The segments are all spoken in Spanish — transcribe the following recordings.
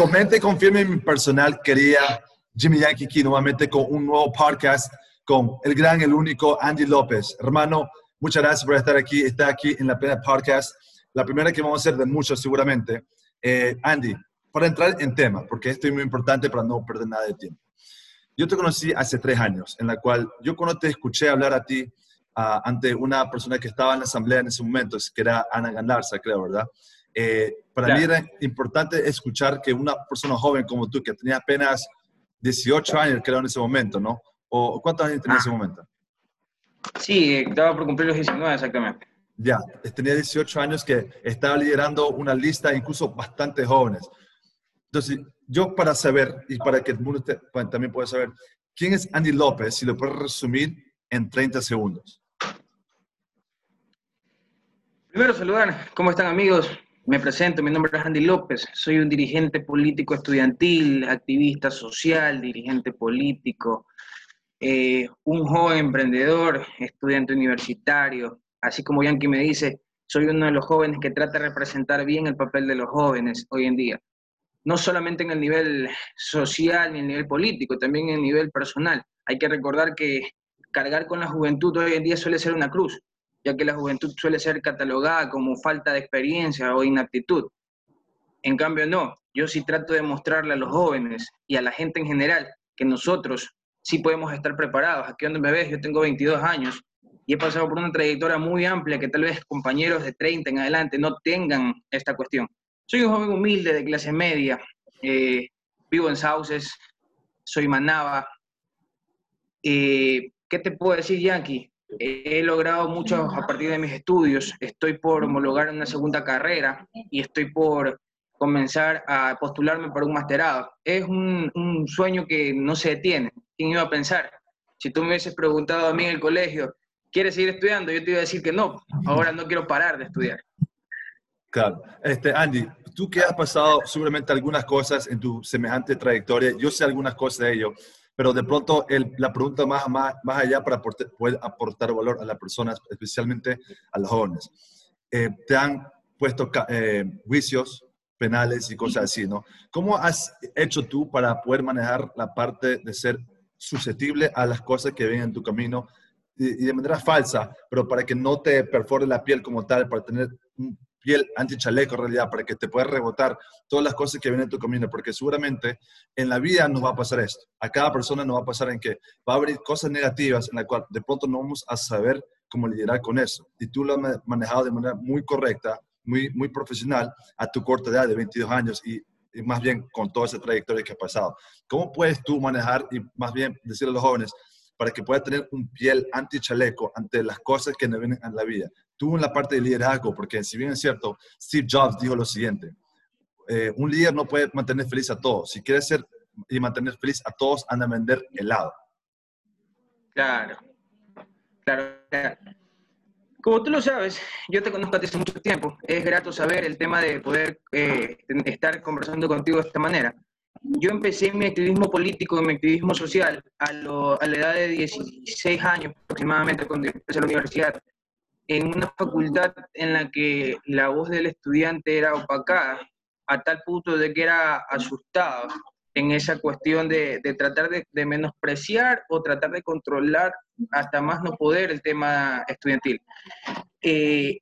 comente y confirme mi personal. Quería Jimmy Yankee aquí nuevamente con un nuevo podcast con el gran, el único Andy López. Hermano, muchas gracias por estar aquí. Está aquí en la plena podcast. La primera que vamos a hacer de muchos seguramente. Eh, Andy, para entrar en tema, porque esto es muy importante para no perder nada de tiempo. Yo te conocí hace tres años, en la cual yo cuando te escuché hablar a ti uh, ante una persona que estaba en la asamblea en ese momento, que era Ana Gandarza, creo, ¿verdad? Eh, para mí era importante escuchar que una persona joven como tú, que tenía apenas 18 años, creo, en ese momento, ¿no? ¿O cuántos años tenía en ese ah. momento? Sí, estaba por cumplir los 19 exactamente. Ya, tenía 18 años que estaba liderando una lista incluso bastante jóvenes. Entonces, yo para saber y para que el mundo también pueda saber, ¿quién es Andy López? Si lo puedes resumir en 30 segundos. Primero saludar, ¿cómo están amigos? Me presento, mi nombre es Andy López, soy un dirigente político estudiantil, activista social, dirigente político, eh, un joven emprendedor, estudiante universitario, así como Yankee me dice, soy uno de los jóvenes que trata de representar bien el papel de los jóvenes hoy en día. No solamente en el nivel social ni en el nivel político, también en el nivel personal. Hay que recordar que cargar con la juventud hoy en día suele ser una cruz, ya que la juventud suele ser catalogada como falta de experiencia o inaptitud. En cambio, no. Yo sí trato de mostrarle a los jóvenes y a la gente en general que nosotros sí podemos estar preparados. Aquí donde me ves, yo tengo 22 años y he pasado por una trayectoria muy amplia que tal vez compañeros de 30 en adelante no tengan esta cuestión. Soy un joven humilde de clase media, eh, vivo en Sauces, soy manaba. Eh, ¿Qué te puedo decir, Yankee? He logrado mucho a partir de mis estudios. Estoy por homologar una segunda carrera y estoy por comenzar a postularme para un masterado. Es un, un, sueño que no se detiene. ¿Quién iba a pensar? Si tú me hubieses preguntado a mí en el colegio, ¿quieres seguir estudiando? Yo te iba a decir que no. Ahora no quiero parar de estudiar. Claro. Este, Andy, tú que has pasado seguramente algunas cosas en tu semejante trayectoria, yo sé algunas cosas de ello, pero de pronto el, la pregunta más, más, más allá para poder aportar valor a las personas, especialmente a los jóvenes. Eh, te han puesto eh, juicios penales y cosas así, ¿no? ¿Cómo has hecho tú para poder manejar la parte de ser susceptible a las cosas que vienen en tu camino y, y de manera falsa, pero para que no te perfore la piel como tal, para tener un piel anti-chaleco en realidad, para que te puedas rebotar todas las cosas que vienen en tu camino, porque seguramente en la vida nos va a pasar esto. A cada persona nos va a pasar en que va a haber cosas negativas en las cuales de pronto no vamos a saber cómo lidiar con eso. Y tú lo has manejado de manera muy correcta, muy, muy profesional a tu corta edad de 22 años y, más bien con toda esa trayectoria que has pasado. ¿Cómo puedes tú manejar y más bien decirle a los jóvenes, para que puedas tener un piel anti-chaleco ante las cosas que nos vienen en la vida. Tú en la parte de liderazgo, porque si bien es cierto, Steve Jobs dijo lo siguiente, eh, un líder no puede mantener feliz a todos. Si quieres ser y mantener feliz a todos, anda a vender helado. Claro, claro, Como tú lo sabes, yo te conozco hace mucho tiempo. Es grato saber el tema de poder eh, estar conversando contigo de esta manera yo empecé mi activismo político, mi activismo social a, la edad de 16 años aproximadamente cuando empecé la universidad, en una facultad en la que la voz del estudiante era opacada, a tal punto de que era asustado en esa cuestión de, tratar de, de, menospreciar o tratar de controlar hasta más no poder el tema estudiantil. Eh,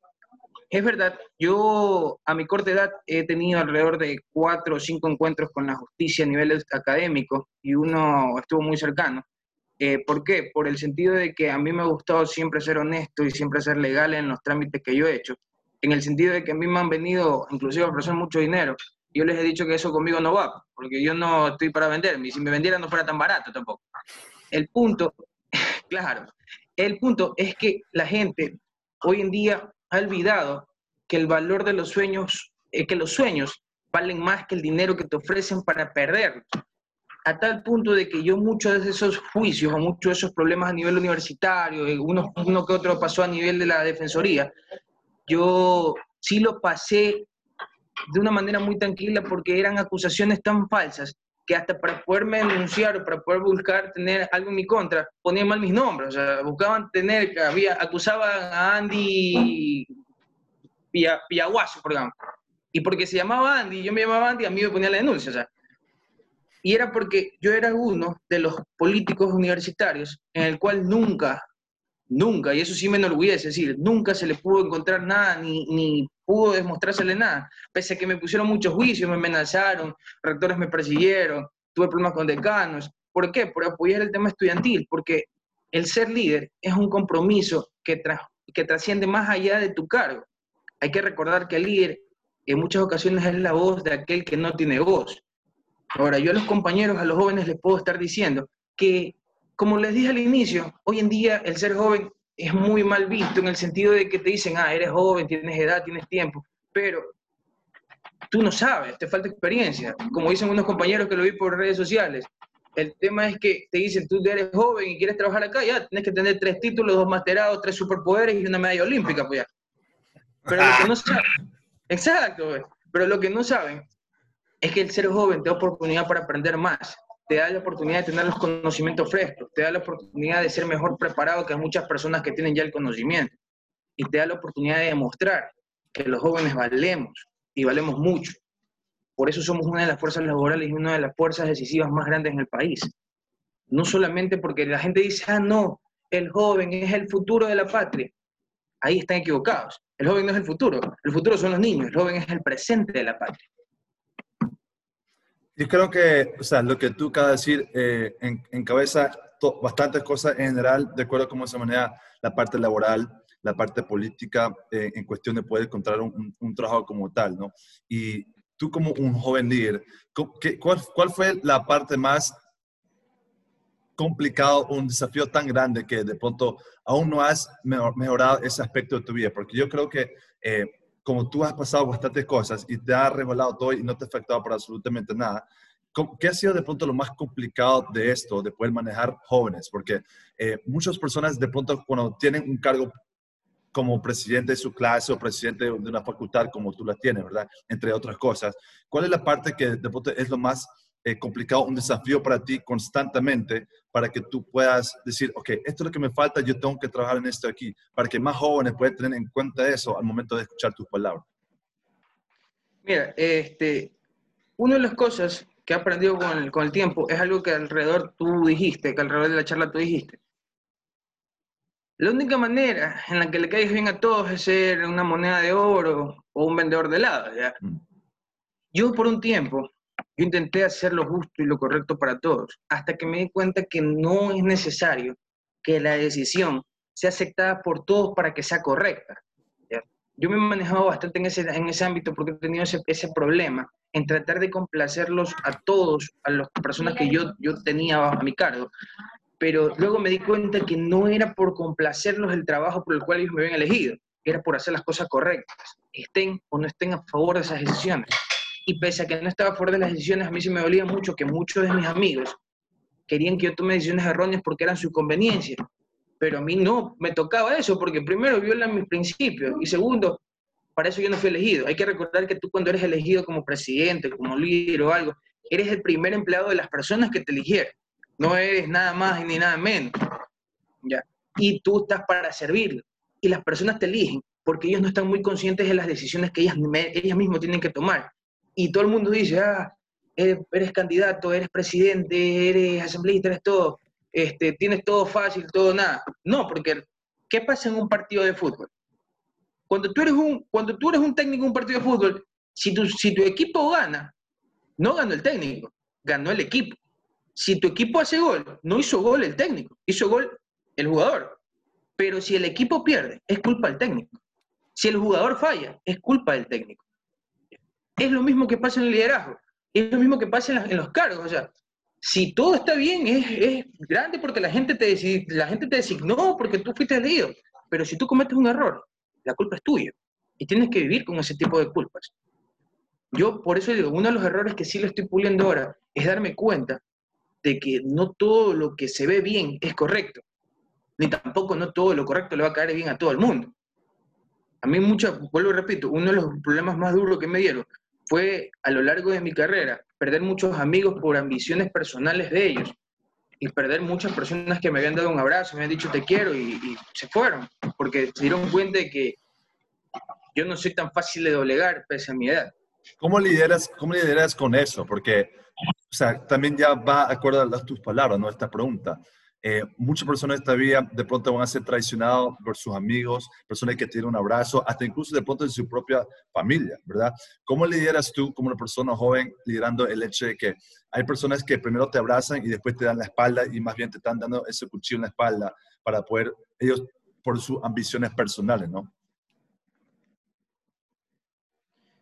es verdad, yo a mi corta edad he tenido alrededor de cuatro o cinco encuentros con la justicia a nivel académico y uno estuvo muy cercano. Eh, ¿Por qué? Por el sentido de que a mí me ha gustado siempre ser honesto y siempre ser legal en los trámites que yo he hecho. En el sentido de que a mí me han venido, inclusive a ofrecer mucho dinero. Yo les he dicho que eso conmigo no va, porque yo no estoy para venderme. Y si me vendiera no fuera tan barato tampoco. El punto, claro, el punto es que la gente hoy en día ha olvidado que el valor de los sueños, eh, que los sueños valen más que el dinero que te ofrecen para perder. A tal punto de que yo muchos de esos juicios o muchos de esos problemas a nivel universitario, eh, uno, que otro pasó a nivel de la defensoría, yo sí lo pasé de una manera muy tranquila porque eran acusaciones tan falsas que hasta para poderme denunciar o para poder buscar tener algo en mi contra, ponían mal mis nombres, o sea, buscaban tener, había, acusaban a Andy Piaguaso, por ejemplo. Y porque se llamaba Andy, yo me llamaba Andy, a mí me ponía la denuncia. O sea, y era porque yo era uno de los políticos universitarios en el cual nunca, nunca, y eso sí me enorgullece decir, nunca se le pudo encontrar nada, ni, ni pudo demostrársele nada, pese a que me pusieron muchos juicios, me amenazaron, rectores me persiguieron, tuve problemas con decanos. ¿Por qué? Por apoyar el tema estudiantil, porque el ser líder es un compromiso que, que trasciende más allá de tu cargo. Hay que recordar que el líder en muchas ocasiones es la voz de aquel que no tiene voz. Ahora, yo a los compañeros, a los jóvenes les puedo estar diciendo que, como les dije al inicio, hoy en día el ser joven es muy mal visto en el sentido de que te dicen, ah, eres joven, tienes edad, tienes tiempo, pero tú no sabes, te falta experiencia. Como dicen unos compañeros que lo vi por redes sociales, el tema es que te dicen, tú eres joven y quieres trabajar acá, ya tienes que tener tres títulos, dos masterados, tres superpoderes y una medalla olímpica, pues ya. Pero lo que no saben, exacto, pues. pero lo que no saben es que el ser joven te da oportunidad para aprender más, te da la oportunidad de tener los conocimientos frescos, te da la oportunidad de ser mejor preparado que muchas personas que tienen ya el conocimiento y te da la oportunidad de demostrar que los jóvenes valemos y valemos mucho. Por eso somos una de las fuerzas laborales y una de las fuerzas decisivas más grandes en el país. No solamente porque la gente dice, ah, no, el joven es el futuro de la patria. Ahí están equivocados. El joven no es el futuro, el futuro son los niños, el joven es el presente de la patria. Yo creo que, o sea, lo que tú acabas de decir eh, en, encabeza bastantes cosas en general, de acuerdo a cómo se maneja la parte laboral, la parte política, eh, en cuestión de poder encontrar un, un, trabajo como tal, ¿no? Y tú como un joven líder, ¿qué, cuál, ¿cuál fue la parte más complicado, un desafío tan grande que de pronto aún no has mejorado ese aspecto de tu vida? Porque yo creo que eh, como tú has pasado bastantes cosas y te has revelado todo y no te ha afectado por absolutamente nada, ¿qué ha sido de pronto lo más complicado de esto, de poder manejar jóvenes? Porque eh, muchas personas de pronto cuando tienen un cargo como presidente de su clase o presidente de una facultad como tú la tienes, ¿verdad? Entre otras cosas. ¿Cuál es la parte que de pronto es lo más eh, complicado, un desafío para ti constantemente para que tú puedas decir, ok, esto es lo que me falta, yo tengo que trabajar en esto aquí, para que más jóvenes puedan tener en cuenta eso al momento de escuchar tus palabras? Mira, este, una de las cosas que he aprendido con el, con el tiempo es algo que alrededor tú dijiste, que alrededor de la charla tú dijiste. La única manera en la que le caigas bien a todos es ser una moneda de oro o un vendedor de helado. Mm. Yo por un tiempo yo intenté hacer lo justo y lo correcto para todos, hasta que me di cuenta que no es necesario que la decisión sea aceptada por todos para que sea correcta. Yo me he manejado bastante en ese, en ese ámbito porque he tenido ese, ese problema en tratar de complacerlos a todos, a las personas que yo, yo tenía bajo mi cargo. Pero luego me di cuenta que no era por complacerlos el trabajo por el cual ellos me habían elegido, era por hacer las cosas correctas, estén o no estén a favor de esas decisiones. Y pese a que no estaba fuera de las decisiones, a mí se me dolía mucho que muchos de mis amigos querían que yo tome decisiones erróneas porque eran su conveniencia. Pero a mí no me tocaba eso, porque primero violan mis principios y segundo, para eso yo no fui elegido. Hay que recordar que tú cuando eres elegido como presidente, como líder o algo, eres el primer empleado de las personas que te eligieron. No eres nada más ni nada menos. ¿ya? Y tú estás para servir. Y las personas te eligen porque ellos no están muy conscientes de las decisiones que ellas, ellas mismas tienen que tomar y todo el mundo dice, ah, eres, candidato, eres presidente, eres asambleísta, eres todo, este, tienes todo fácil, todo nada. No, porque ¿qué pasa en un partido de fútbol? Cuando tú eres un, cuando tú eres un técnico en un partido de fútbol, si tu, si tu equipo gana, no ganó el técnico, ganó el equipo. Si tu equipo hace gol, no hizo gol el técnico, hizo gol el jugador. Pero si el equipo pierde, es culpa del técnico. Si el jugador falla, es culpa del técnico. Es lo mismo que pasa en el liderazgo, es lo mismo que pasa en, los cargos. O sea, si todo está bien, es, grande porque la gente, te la gente te designó porque tú fuiste elegido. Pero si tú cometes un error, la culpa es tuya. Y tienes que vivir con ese tipo de culpas. Yo por eso digo, uno de los errores que sí lo estoy puliendo ahora es darme cuenta de que no todo lo que se ve bien es correcto, ni tampoco no todo lo correcto le va a caer bien a todo el mundo. A mí mucho, vuelvo y repito, uno de los problemas más duros que me dieron fue a lo largo de mi carrera perder muchos amigos por ambiciones personales de ellos y perder muchas personas que me habían dado un abrazo, me habían dicho te quiero y, se fueron, porque se dieron cuenta de que yo no soy tan fácil de doblegar pese a mi edad. ¿Cómo lideras, ¿Cómo lideras con eso? Porque, o sea, también ya va a acuerdo a tus palabras, ¿no? Esta pregunta. Eh, muchas personas todavía de pronto van a ser traicionados por sus amigos, personas que tienen un abrazo, hasta incluso de pronto de su propia familia, ¿verdad? ¿Cómo lideras tú como una persona joven liderando el hecho de que hay personas que primero te abrazan y después te dan la espalda y más bien te están dando ese cuchillo en la espalda para poder, ellos por sus ambiciones personales, ¿no?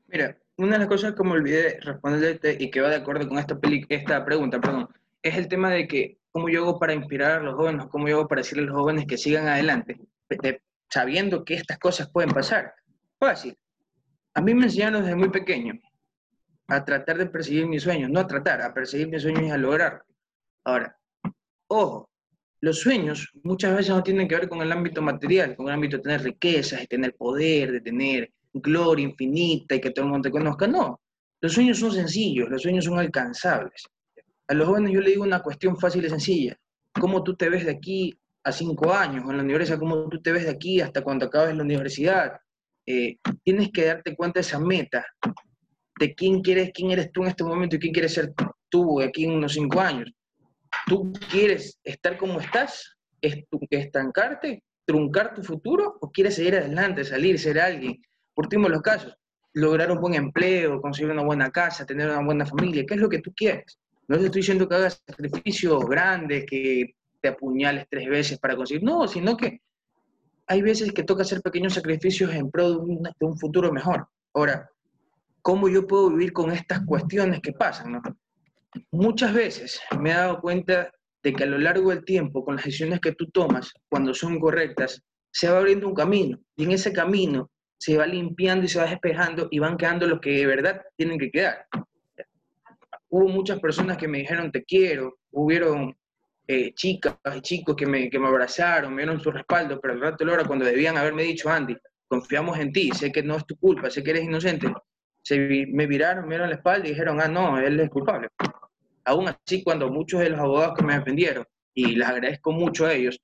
Mira, una de las cosas que me olvidé responderte y que va de acuerdo con esta, esta pregunta, perdón, es el tema de que cómo yo hago para inspirar a los jóvenes, cómo yo hago para decirle a los jóvenes que sigan adelante, sabiendo que estas cosas pueden pasar. Fácil. A mí me enseñaron desde muy pequeño a tratar de perseguir mis sueños, no a tratar, a perseguir mis sueños y a lograr. Ahora, ojo, los sueños muchas veces no tienen que ver con el ámbito material, con el ámbito de tener riquezas, de tener poder, de tener gloria infinita y que todo el mundo te conozca. No, los sueños son sencillos, los sueños son alcanzables. A los jóvenes yo le digo una cuestión fácil y sencilla. ¿Cómo tú te ves de aquí a cinco años en la universidad? ¿Cómo tú te ves de aquí hasta cuando acabes la universidad? Eh, tienes que darte cuenta de esa meta, de quién, quieres, quién eres tú en este momento y quién quieres ser tú aquí en unos cinco años. ¿Tú quieres estar como estás? ¿Estancarte? ¿Truncar tu futuro? ¿O quieres seguir adelante, salir, ser alguien? Por último, los casos, lograr un buen empleo, conseguir una buena casa, tener una buena familia, ¿qué es lo que tú quieres? No te estoy diciendo que hagas sacrificios grandes, que te apuñales tres veces para conseguir, no, sino que hay veces que toca hacer pequeños sacrificios en pro de un, futuro mejor. Ahora, ¿cómo yo puedo vivir con estas cuestiones que pasan? Muchas veces me he dado cuenta de que a lo largo del tiempo, con las decisiones que tú tomas, cuando son correctas, se va abriendo un camino. Y en ese camino se va limpiando y se va despejando y van quedando los que de verdad tienen que quedar hubo muchas personas que me dijeron te quiero, hubieron eh, chicas y chicos que me, que me abrazaron, me dieron su respaldo, pero al rato de hora cuando debían haberme dicho, Andy, confiamos en ti, sé que no es tu culpa, sé que eres inocente, se, me viraron, me dieron la espalda y dijeron, ah, no, él es culpable. Aún así, cuando muchos de los abogados que me defendieron, y les agradezco mucho a ellos,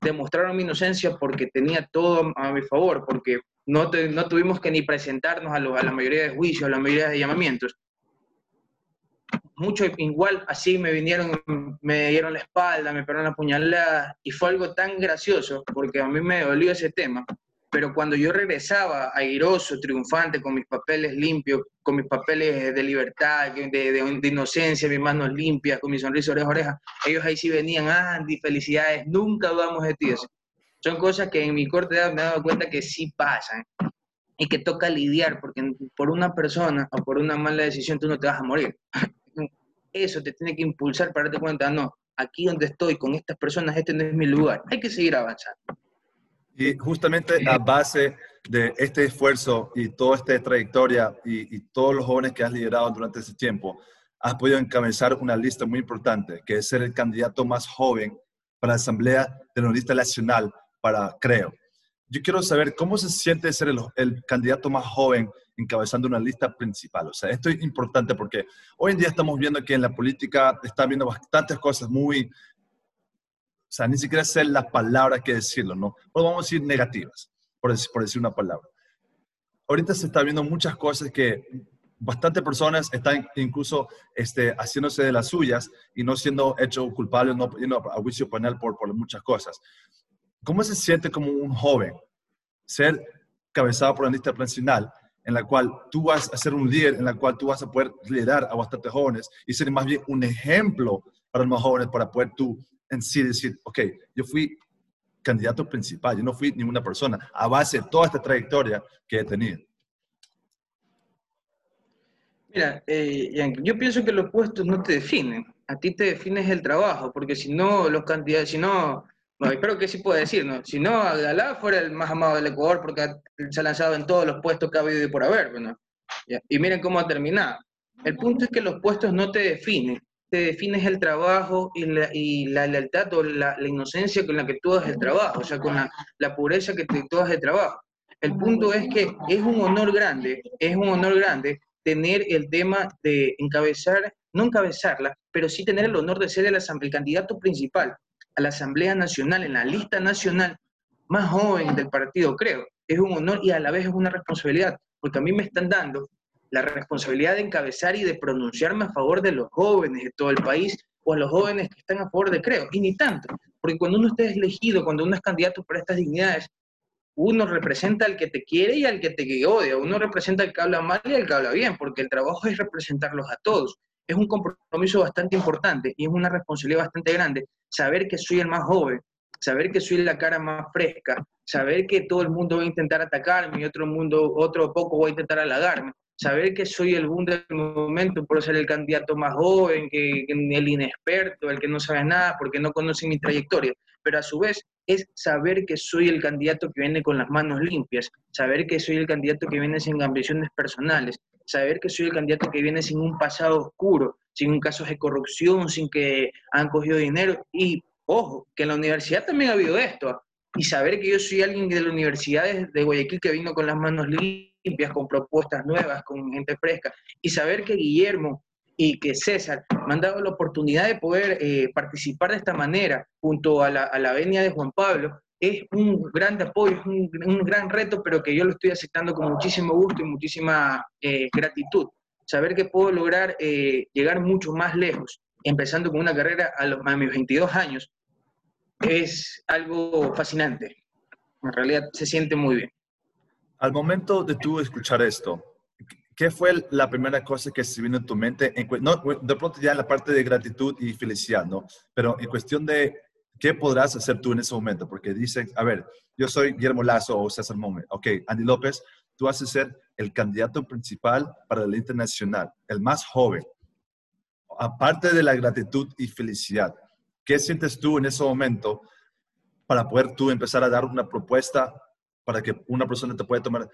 demostraron mi inocencia porque tenía todo a mi favor, porque no, no tuvimos que ni presentarnos a, a la mayoría de juicios, a la mayoría de llamamientos, mucho igual así me vinieron, me dieron la espalda, me pegaron la puñalada y fue algo tan gracioso porque a mí me dolió ese tema, pero cuando yo regresaba airoso, triunfante, con mis papeles limpios, con mis papeles de libertad, de, de, inocencia, mis manos limpias, con mi sonrisa oreja oreja, ellos ahí sí venían, Andy, felicidades, nunca dudamos de ti. Son cosas que en mi corta edad me he dado cuenta que sí pasan y que toca lidiar, porque por una persona o por una mala decisión tú no te vas a morir eso te tiene que impulsar para darte cuenta, no, aquí donde estoy con estas personas, este no es mi lugar. Hay que seguir avanzando. Y justamente a base de este esfuerzo y toda esta trayectoria y, todos los jóvenes que has liderado durante ese tiempo, has podido encabezar una lista muy importante, que es ser el candidato más joven para la Asamblea de la Lista Nacional para Creo. Yo quiero saber cómo se siente ser el candidato más joven encabezando una lista principal. O sea, esto es importante porque hoy en día estamos viendo que en la política está viendo bastantes cosas muy, o sea, ni siquiera sé las palabras que decirlo, ¿no? O vamos a decir negativas, por decir, por decir una palabra. Ahorita se está viendo muchas cosas que bastantes personas están incluso este, haciéndose de las suyas y no siendo hechos culpables, no yendo a juicio penal por, por muchas cosas. ¿Cómo se siente como un joven ser cabezado por una lista nacional en la cual tú vas a ser un líder, en la cual tú vas a poder liderar a bastantes jóvenes y ser más bien un ejemplo para los más jóvenes para poder tú en sí decir, ok, yo fui candidato principal, yo no fui ninguna persona, a base de toda esta trayectoria que he tenido. Mira, eh, yo pienso que los puestos no te definen, a ti te defines el trabajo, porque si no, los candidatos, si no, no, espero que sí pueda decir, ¿no? Si no, Alá fuera el más amado del Ecuador porque se ha lanzado en todos los puestos que ha habido y por haber, ¿no? Y miren cómo ha terminado. El punto es que los puestos no te definen, te defines el trabajo y la, y la lealtad o la, inocencia con la que tú haces el trabajo, o sea, con la, pureza que tú haces el trabajo. El punto es que es un honor grande, es un honor grande tener el tema de encabezar, no encabezarla, pero sí tener el honor de ser el, el candidato principal a la Asamblea Nacional, en la lista nacional más joven del partido, creo. Es un honor y a la vez es una responsabilidad, porque a mí me están dando la responsabilidad de encabezar y de pronunciarme a favor de los jóvenes de todo el país o a los jóvenes que están a favor de Creo, y ni tanto, porque cuando uno está elegido, cuando uno es candidato para estas dignidades, uno representa al que te quiere y al que te odia, uno representa al que habla mal y al que habla bien, porque el trabajo es representarlos a todos. Es un compromiso bastante importante y es una responsabilidad bastante grande saber que soy el más joven, saber que soy la cara más fresca, saber que todo el mundo va a intentar atacarme y otro mundo, otro poco va a intentar halagarme, saber que soy el boom del momento por ser el candidato más joven, que, el inexperto, el que no sabe nada, porque no conoce mi trayectoria, pero a su vez es saber que soy el candidato que viene con las manos limpias, saber que soy el candidato que viene sin ambiciones personales, saber que soy el candidato que viene sin un pasado oscuro, sin un caso de corrupción, sin que han cogido dinero. Y ojo, que en la universidad también ha habido esto, y saber que yo soy alguien de la universidad de Guayaquil que vino con las manos limpias, con propuestas nuevas, con gente fresca, y saber que Guillermo y que César me han dado la oportunidad de poder eh, participar de esta manera junto a la, a la venia de Juan Pablo, es un gran apoyo, es un, gran reto, pero que yo lo estoy aceptando con muchísimo gusto y muchísima eh, gratitud. Saber que puedo lograr eh, llegar mucho más lejos, empezando con una carrera a, los, a mis 22 años, es algo fascinante. En realidad se siente muy bien. Al momento de tú escuchar esto, ¿qué fue la primera cosa que se vino en tu mente? no, de pronto ya en la parte de gratitud y felicidad, ¿no? Pero en cuestión de qué podrás hacer tú en ese momento, porque dicen, a ver, yo soy Guillermo Lazo o César Mómez, ok, Andy López, tú vas a ser el candidato principal para el internacional, el más joven. Aparte de la gratitud y felicidad, ¿Qué sientes tú en ese momento para poder tú empezar a dar una propuesta para que una persona te pueda tomar,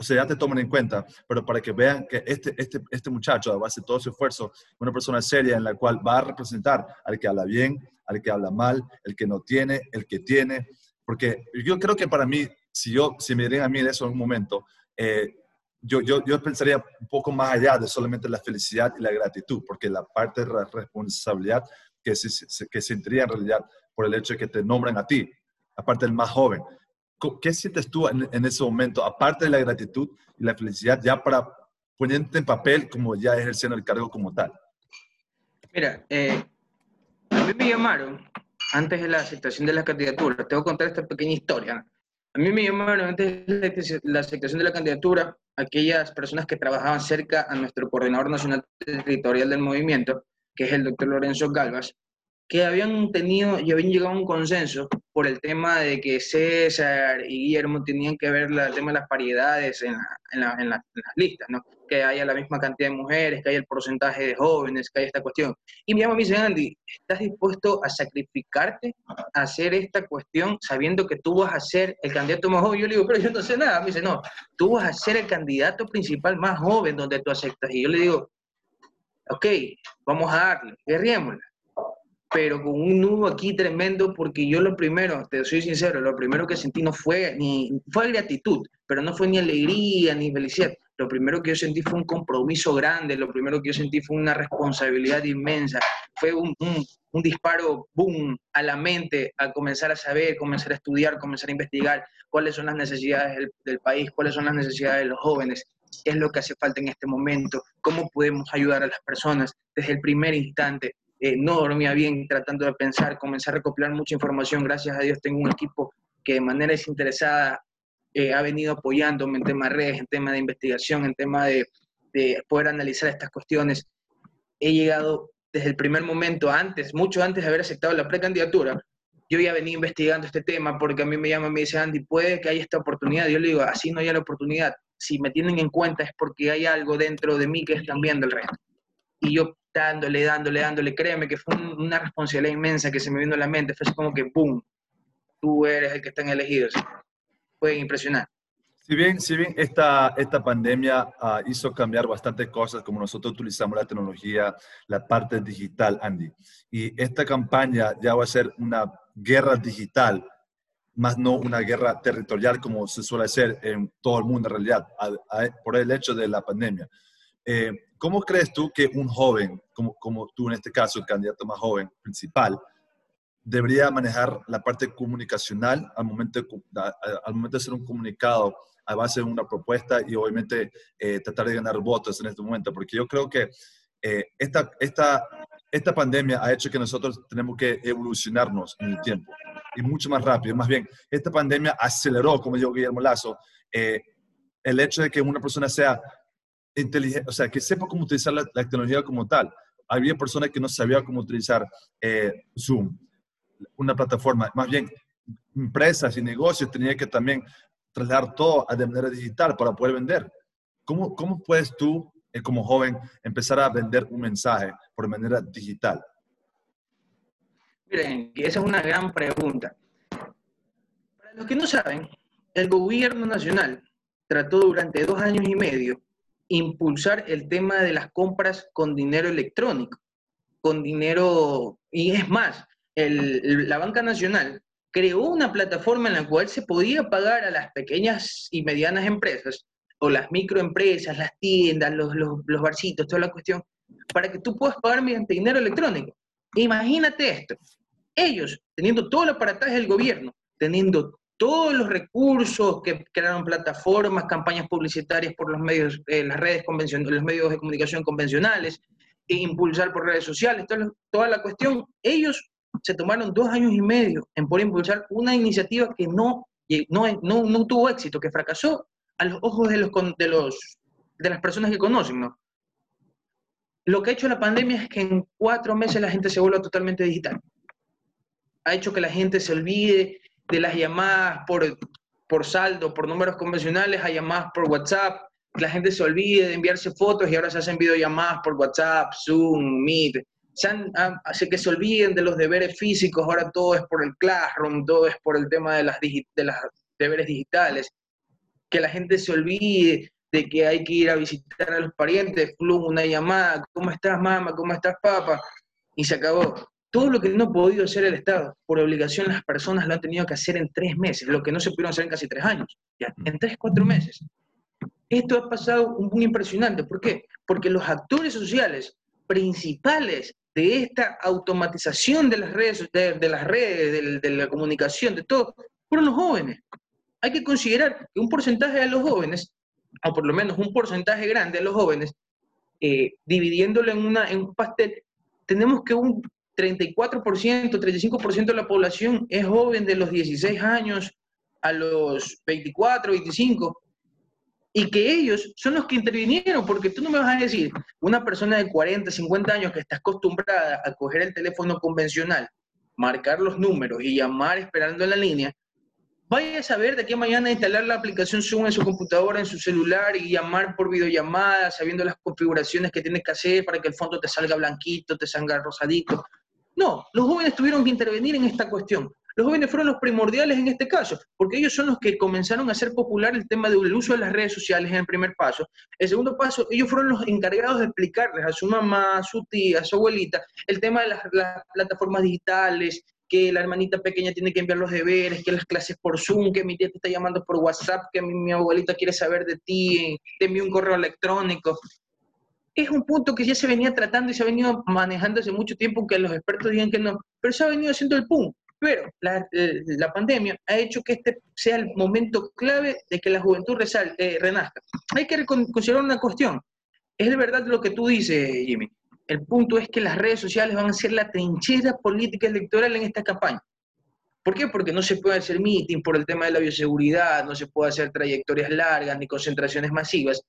o sea, ya te tomen en cuenta, pero para que vean que este, este, este muchacho, a base de todo su esfuerzo, una persona seria en la cual va a representar al que habla bien, al que habla mal, el que no tiene, el que tiene, porque yo creo que para mí, si yo, si me dirían a mí en eso en un momento, eh, yo, yo, yo pensaría un poco más allá de solamente la felicidad y la gratitud, porque la parte de la responsabilidad que, se, que sentiría en realidad por el hecho de que te nombran a ti, aparte del más joven. ¿Qué sientes tú en, ese momento, aparte de la gratitud y la felicidad, ya para ponerte en papel como ya ejerciendo el cargo como tal? Mira, eh, a mí me llamaron antes de la aceptación de la candidatura, tengo que contar esta pequeña historia. A mí me llamaron antes de la aceptación de la candidatura aquellas personas que trabajaban cerca a nuestro coordinador nacional territorial del movimiento que es el doctor Lorenzo Galvas, que habían tenido y habían llegado a un consenso por el tema de que César y Guillermo tenían que ver el tema de las paridades en, en, las listas, que haya la misma cantidad de mujeres, que haya el porcentaje de jóvenes, que haya esta cuestión. Y mi mamá me dice, Andy, ¿estás dispuesto a sacrificarte a hacer esta cuestión sabiendo que tú vas a ser el candidato más joven? Yo le digo, pero yo no sé nada. Me dice, no, tú vas a ser el candidato principal más joven donde tú aceptas. Y yo le digo, ok, vamos a darle, guerriémosla. Pero con un nudo aquí tremendo, porque yo lo primero, te soy sincero, lo primero que sentí no fue ni, fue gratitud, pero no fue ni alegría ni felicidad. Lo primero que yo sentí fue un compromiso grande, lo primero que yo sentí fue una responsabilidad inmensa, fue un, un, disparo, boom, a la mente, a comenzar a saber, comenzar a estudiar, comenzar a investigar cuáles son las necesidades del, del país, cuáles son las necesidades de los jóvenes, qué es lo que hace falta en este momento, cómo podemos ayudar a las personas desde el primer instante. Eh, no dormía bien tratando de pensar, comencé a recopilar mucha información, gracias a Dios tengo un equipo que de manera desinteresada eh, ha venido apoyándome en temas de redes, en temas de investigación, en temas de, de poder analizar estas cuestiones. He llegado desde el primer momento, antes, mucho antes de haber aceptado la precandidatura, yo ya venía investigando este tema porque a mí me llama, me dice Andy, puede que haya esta oportunidad. Yo le digo, así no hay la oportunidad si me tienen en cuenta es porque hay algo dentro de mí que están viendo el resto. Y yo dándole, dándole, dándole, créeme que fue una responsabilidad inmensa que se me vino a la mente, fue así como que, ¡boom!, tú eres el que están elegidos. Fue impresionante. Si bien, si bien esta, esta pandemia ah, hizo cambiar bastantes cosas, como nosotros utilizamos la tecnología, la parte digital, Andy, y esta campaña ya va a ser una guerra digital más no una guerra territorial como se suele hacer en todo el mundo en realidad, por el hecho de la pandemia. Eh, ¿Cómo crees tú que un joven, como, como tú en este caso, el candidato más joven principal, debería manejar la parte comunicacional al momento de, al momento de hacer un comunicado a base de una propuesta y obviamente eh, tratar de ganar votos en este momento, porque yo creo que eh, esta, esta, esta pandemia ha hecho que nosotros tenemos que evolucionarnos en el tiempo y mucho más rápido. Más bien, esta pandemia aceleró, como dijo Guillermo Lazo, eh, el hecho de que una persona sea inteligente, o sea, que sepa cómo utilizar la, tecnología como tal. Había personas que no sabían cómo utilizar Zoom, una plataforma. Más bien, empresas y negocios tenían que también trasladar todo a de manera digital para poder vender. ¿Cómo, cómo puedes tú, eh, como joven, empezar a vender un mensaje por manera digital? Miren, esa es una gran pregunta. Para los que no saben, el gobierno nacional trató durante dos años y medio impulsar el tema de las compras con dinero electrónico, con dinero, y es más, la banca nacional creó una plataforma en la cual se podía pagar a las pequeñas y medianas empresas, o las microempresas, las tiendas, los, los, barcitos, toda la cuestión, para que tú puedas pagar mediante dinero electrónico. Imagínate esto, ellos teniendo todo el aparataje del gobierno, teniendo todos los recursos que crearon plataformas, campañas publicitarias por los medios, eh, las redes convencionales, los medios de comunicación convencionales, e impulsar por redes sociales, toda, la cuestión, ellos se tomaron dos años y medio en poder impulsar una iniciativa que no, no, no, tuvo éxito, que fracasó a los ojos de, los, de, los, de las personas que conocen, ¿no? Lo que ha hecho la pandemia es que en cuatro meses la gente se vuelva totalmente digital. Ha hecho que la gente se olvide de las llamadas por, por saldo, por números convencionales, a llamadas por WhatsApp. La gente se olvide de enviarse fotos y ahora se hacen videollamadas por WhatsApp, Zoom, Meet hace que se olviden de los deberes físicos, ahora todo es por el classroom, todo es por el tema de las, de las deberes digitales, que la gente se olvide de que hay que ir a visitar a los parientes, flujo, una llamada, ¿cómo estás mamá? ¿Cómo estás papá? Y se acabó. Todo lo que no ha podido hacer el Estado, por obligación las personas lo han tenido que hacer en tres meses, lo que no se pudieron hacer en casi tres años, ya, en tres, cuatro meses. Esto ha pasado muy impresionante. ¿Por qué? Porque los actores sociales principales de esta automatización de las redes, de, las redes, de, la comunicación, de todo, fueron los jóvenes. Hay que considerar que un porcentaje de los jóvenes, o por lo menos un porcentaje grande de los jóvenes, eh, dividiéndolo en, una, en un pastel, tenemos que un 34%, 35% de la población es joven de los 16 años a los 24, 25 y que ellos son los que intervinieron, porque tú no me vas a decir, una persona de 40, 50 años que está acostumbrada a coger el teléfono convencional, marcar los números y llamar esperando en la línea, vaya a saber de qué mañana instalar la aplicación Zoom en su computadora, en su celular y llamar por videollamada, sabiendo las configuraciones que tienes que hacer para que el fondo te salga blanquito, te salga rosadito. No, los jóvenes tuvieron que intervenir en esta cuestión. Los jóvenes fueron los primordiales en este caso, porque ellos son los que comenzaron a hacer popular el tema del uso de las redes sociales en el primer paso. El segundo paso, ellos fueron los encargados de explicarles a su mamá, a su tía, a su abuelita, el tema de las, plataformas digitales, que la hermanita pequeña tiene que enviar los deberes, que las clases por Zoom, que mi tía te está llamando por WhatsApp, que mi, abuelita quiere saber de ti, te envía un correo electrónico. Es un punto que ya se venía tratando y se ha venido manejando hace mucho tiempo, aunque los expertos digan que no, pero se ha venido haciendo el punto. Pero eh, la, pandemia ha hecho que este sea el momento clave de que la juventud eh, renazca. Hay que considerar una cuestión. Es de verdad lo que tú dices, Jimmy. El punto es que las redes sociales van a ser la trinchera política electoral en esta campaña. ¿Por qué? Porque no se puede hacer meeting por el tema de la bioseguridad, no se puede hacer trayectorias largas ni concentraciones masivas.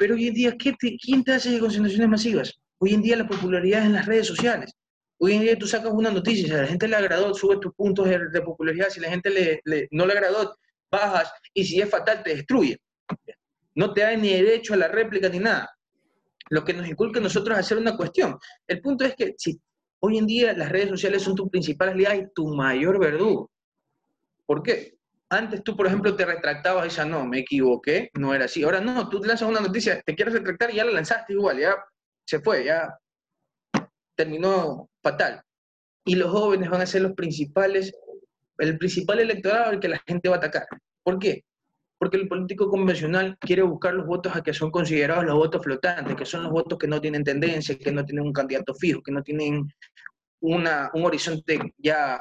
Pero hoy en día, ¿qué ¿quién te hace concentraciones masivas? Hoy en día la popularidad es en las redes sociales. Hoy en día tú sacas una noticia, si a la gente le agradó, sube tus puntos de, popularidad, si la gente le, no le agradó, bajas, y si es fatal, te destruye. No te da ni derecho a la réplica ni nada. Lo que nos inculca a nosotros es hacer una cuestión. El punto es que si hoy en día las redes sociales son tu principal aliada y tu mayor verdugo. ¿Por qué? Antes tú, por ejemplo, te retractabas y no, me equivoqué, no era así. Ahora no, tú lanzas una noticia, te quieres retractar y ya la lanzaste igual, ya se fue, ya terminó fatal. Y los jóvenes van a ser los principales, el principal electorado al que la gente va a atacar. ¿Por qué? Porque el político convencional quiere buscar los votos a que son considerados los votos flotantes, que son los votos que no tienen tendencia, que no tienen un candidato fijo, que no tienen una, un horizonte ya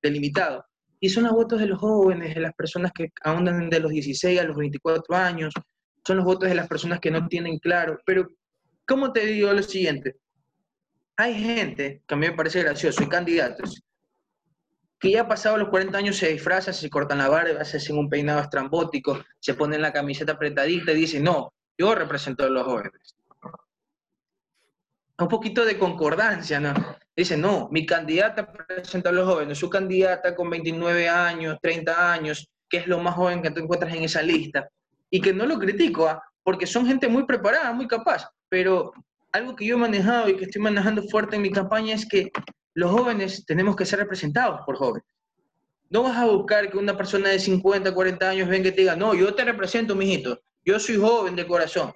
delimitado. Y son los votos de los jóvenes, de las personas que andan de los 16 a los 24 años, son los votos de las personas que no tienen claro. Pero, ¿cómo te digo lo siguiente? Hay gente, que a mí me parece gracioso, y candidatos, que ya pasado los 40 años se disfrazan, se cortan la barba, se hacen un peinado estrambótico, se ponen la camiseta apretadita y dicen, no, yo represento a los jóvenes. Un poquito de concordancia, ¿no? Dice, no, mi candidata representa a los jóvenes, su candidata con 29 años, 30 años, que es lo más joven que tú encuentras en esa lista. Y que no lo critico, ¿ah? porque son gente muy preparada, muy capaz. Pero algo que yo he manejado y que estoy manejando fuerte en mi campaña es que los jóvenes tenemos que ser representados por jóvenes. No vas a buscar que una persona de 50, 40 años venga y te diga, no, yo te represento, mijito, yo soy joven de corazón.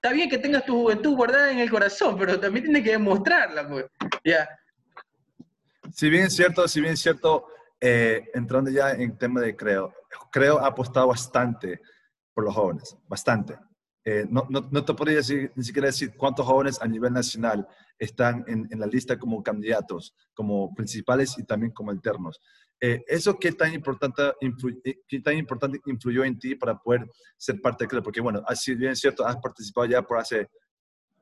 Está bien que tengas tu juventud guardada en el corazón, pero también tienes que demostrarla, pues. Ya. Si bien es cierto, si bien es cierto, eh, entrando ya en tema de Creo, Creo ha apostado bastante por los jóvenes, bastante. Eh, no, no, no, te podría decir, ni siquiera decir cuántos jóvenes a nivel nacional están en, en la lista como candidatos, como principales y también como alternos. Eh, ¿Eso qué tan, importante eh, qué tan importante influyó en ti para poder ser parte de CREO? Porque, bueno, así bien es cierto, has participado ya por hace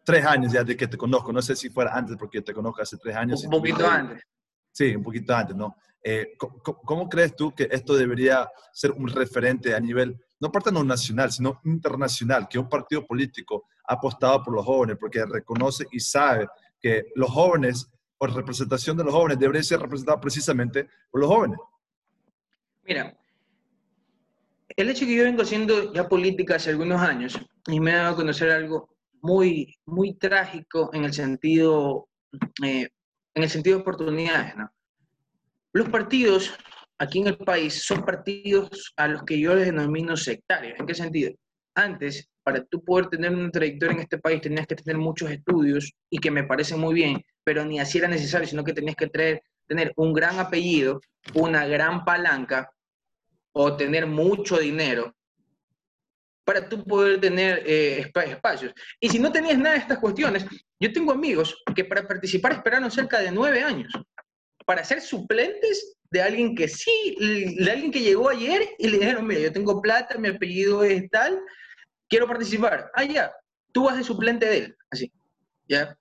tres años ya de que te conozco. No sé si fuera antes, porque te conozco hace tres años. Un poquito antes. Sí, un poquito antes, ¿no? Eh, ¿cómo, ¿cómo, crees tú que esto debería ser un referente a nivel, no parte no nacional, sino internacional, que un partido político ha apostado por los jóvenes porque reconoce y sabe que los jóvenes o representación de los jóvenes debería ser representada precisamente por los jóvenes. Mira, el hecho que yo vengo haciendo ya política hace algunos años y me ha dado a conocer algo muy, muy trágico en el sentido, eh, en el sentido de oportunidades, ¿no? Los partidos aquí en el país son partidos a los que yo les denomino sectarios. ¿En qué sentido? Antes, para tú poder tener una trayectoria en este país, tenías que tener muchos estudios y que me parecen muy bien, pero ni así era necesario, sino que tenías que tener un gran apellido, una gran palanca o tener mucho dinero para tú poder tener eh, espacios. Y si no tenías nada de estas cuestiones, yo tengo amigos que para participar esperaron cerca de nueve años para ser suplentes de alguien que sí, de alguien que llegó ayer y le dijeron, mira, yo tengo plata, mi apellido es tal, quiero participar. Ah, ya, tú vas de suplente de él, así, ¿ya?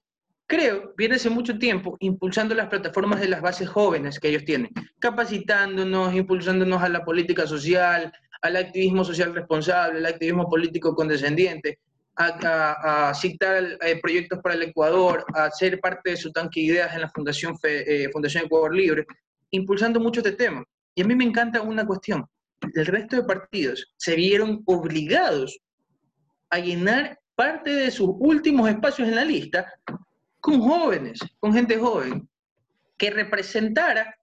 Creo, viene hace mucho tiempo impulsando las plataformas de las bases jóvenes que ellos tienen, capacitándonos, impulsándonos a la política social, al activismo social responsable, al activismo político condescendiente, a, citar eh, proyectos para el Ecuador, a ser parte de su tanque de ideas en la Fundación, eh, Fundación Ecuador Libre, impulsando mucho este tema. Y a mí me encanta una cuestión. El resto de partidos se vieron obligados a llenar parte de sus últimos espacios en la lista con jóvenes, con gente joven, que representara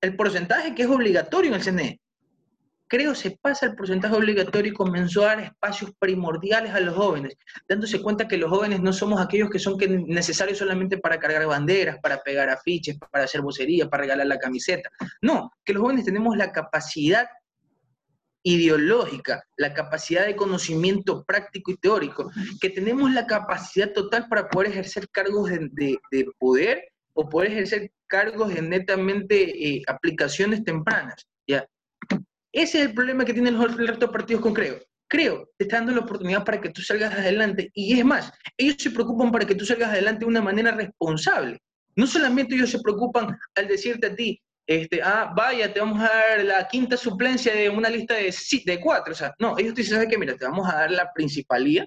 el porcentaje que es obligatorio en el CNE. Creo se pasa el porcentaje obligatorio y comenzó a dar espacios primordiales a los jóvenes, dándose cuenta que los jóvenes no somos aquellos que son necesarios solamente para cargar banderas, para pegar afiches, para hacer vocería, para regalar la camiseta. No, que los jóvenes tenemos la capacidad ideológica, la capacidad de conocimiento práctico y teórico, que tenemos la capacidad total para poder ejercer cargos de, poder o poder ejercer cargos de netamente eh, aplicaciones tempranas. ¿ya? Ese es el problema que tienen los resto de partidos con Creo. Creo, te está dando la oportunidad para que tú salgas adelante. Y es más, ellos se preocupan para que tú salgas adelante de una manera responsable. No solamente ellos se preocupan al decirte a ti, este, ah, vaya, te vamos a dar la quinta suplencia de una lista de, de cuatro. O sea, no, ellos te dicen, ¿sabes qué? Mira, te vamos a dar la principalía.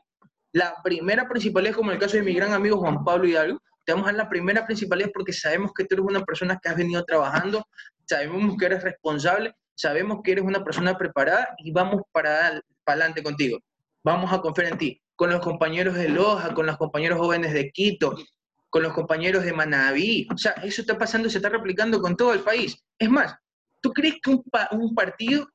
La primera principalía, como el caso de mi gran amigo Juan Pablo Hidalgo, te vamos a dar la primera principalía porque sabemos que tú eres una persona que has venido trabajando, sabemos que eres responsable, sabemos que eres una persona preparada y vamos para, para adelante contigo. Vamos a confiar en ti. Con los compañeros de Loja, con los compañeros jóvenes de Quito, con los compañeros de Manaví. O sea, eso está pasando, se está replicando con todo el país. Es más, ¿tú crees que un, partido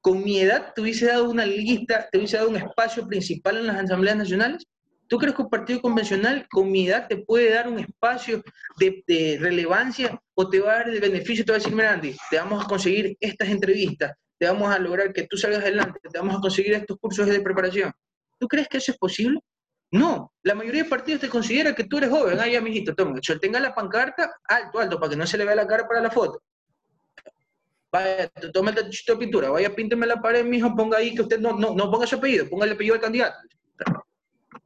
con mi edad te hubiese dado una lista, te hubiese dado un espacio principal en las asambleas nacionales? ¿Tú crees que un partido convencional con mi edad te puede dar un espacio de, relevancia o te va a dar el beneficio? Te va a decir, mira, te vamos a conseguir estas entrevistas, te vamos a lograr que tú salgas adelante, te vamos a conseguir estos cursos de preparación. ¿Tú crees que eso es posible? No, la mayoría de partidos te considera que tú eres joven. Ah, ya, mijito, toma, tenga la pancarta, alto, alto, para que no se le vea la cara para la foto. vaya, tome el tachito de pintura, vaya, pínteme la pared, mijo, ponga ahí que usted no, no, no ponga su apellido, ponga el apellido del candidato.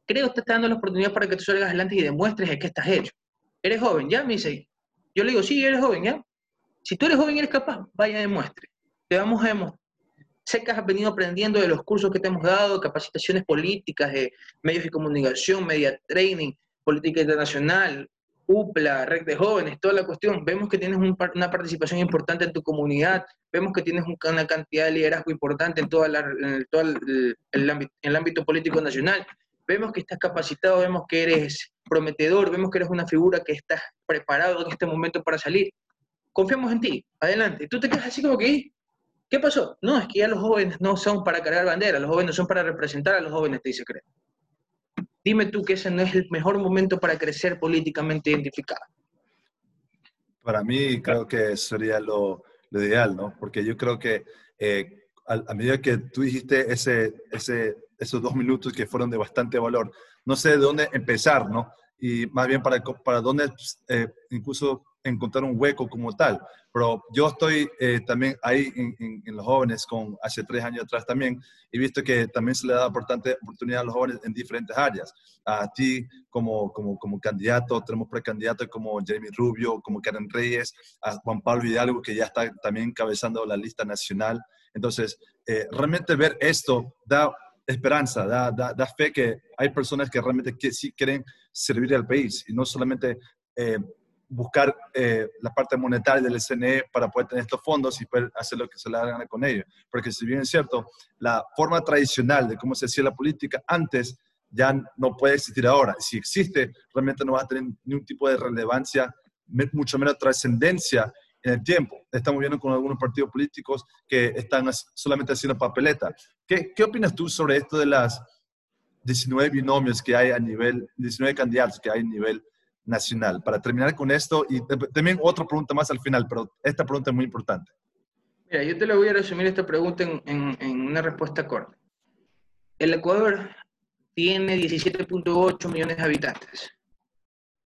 Creo que usted está dando la oportunidad para que tú salgas adelante y demuestres de qué estás hecho. Eres joven, ¿ya? Me dice. Yo le digo, sí, eres joven, ¿ya? Si tú eres joven y eres capaz, vaya, demuestre. Te vamos a demostrar. Sé que has venido aprendiendo de los cursos que te hemos dado, capacitaciones políticas, de medios de comunicación, media training, política internacional, UPLA, red de jóvenes, toda la cuestión. Vemos que tienes una participación importante en tu comunidad, vemos que tienes una cantidad de liderazgo importante en, todo el, ámbito, el ámbito político nacional. Vemos que estás capacitado, vemos que eres prometedor, vemos que eres una figura que estás preparado en este momento para salir. Confiamos en ti, adelante. Tú te quedas así como que, ¿qué pasó? No, es que ya los jóvenes no son para cargar bandera, los jóvenes son para representar a los jóvenes, te dice creo. Dime tú que ese no es el mejor momento para crecer políticamente identificado. Para mí creo que sería lo, ideal, ¿no? Porque yo creo que eh, a, medida que tú dijiste ese, ese, esos dos minutos que fueron de bastante valor, no sé de dónde empezar, ¿no? Y más bien para, para dónde eh, incluso encontrar un hueco como tal. Pero yo estoy eh, también ahí en, en, los jóvenes con hace tres años atrás también he visto que también se le da importante oportunidad a los jóvenes en diferentes áreas. A ti como, como, como candidato, tenemos precandidatos como Jeremy Rubio, como Karen Reyes, a Juan Pablo Hidalgo que ya está también encabezando la lista nacional. Entonces, eh, realmente ver esto da esperanza, da, da, da, fe que hay personas que realmente que sí quieren servir al país y no solamente eh, buscar eh, la parte monetaria del SNE para poder tener estos fondos y poder hacer lo que se le haga con ellos. Porque si bien es cierto, la forma tradicional de cómo se hacía la política antes ya no puede existir ahora. Si existe, realmente no va a tener ningún tipo de relevancia, mucho menos trascendencia en el tiempo. Estamos viendo con algunos partidos políticos que están solamente haciendo papeleta. ¿Qué, qué opinas tú sobre esto de las 19 binomios que hay a nivel, 19 candidatos que hay a nivel nacional. Para terminar con esto, y también otra pregunta más al final, pero esta pregunta es muy importante. Mira, yo te lo voy a resumir esta pregunta en, en, una respuesta corta. El Ecuador tiene 17.8 millones de habitantes.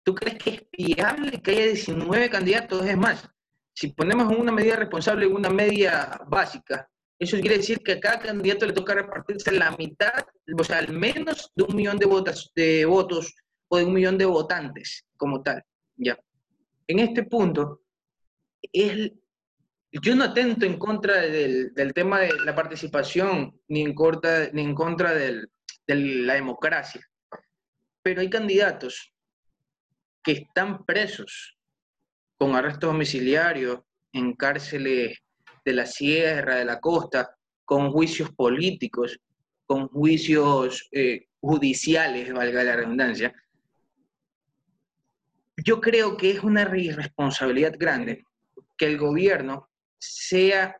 ¿Tú crees que es viable que haya 19 candidatos? Es más, si ponemos una medida responsable una media básica, eso quiere decir que a cada candidato le toca repartirse la mitad, o sea, al menos de un millón de, votos, de votos o de un millón de votantes como tal. ¿ya? En este punto, yo no atento en contra del, tema de la participación ni en contra, ni en contra de la democracia, pero hay candidatos que están presos con arresto domiciliario en cárceles de la sierra, de la costa, con juicios políticos, con juicios eh, judiciales, valga la redundancia, yo creo que es una irresponsabilidad grande que el gobierno sea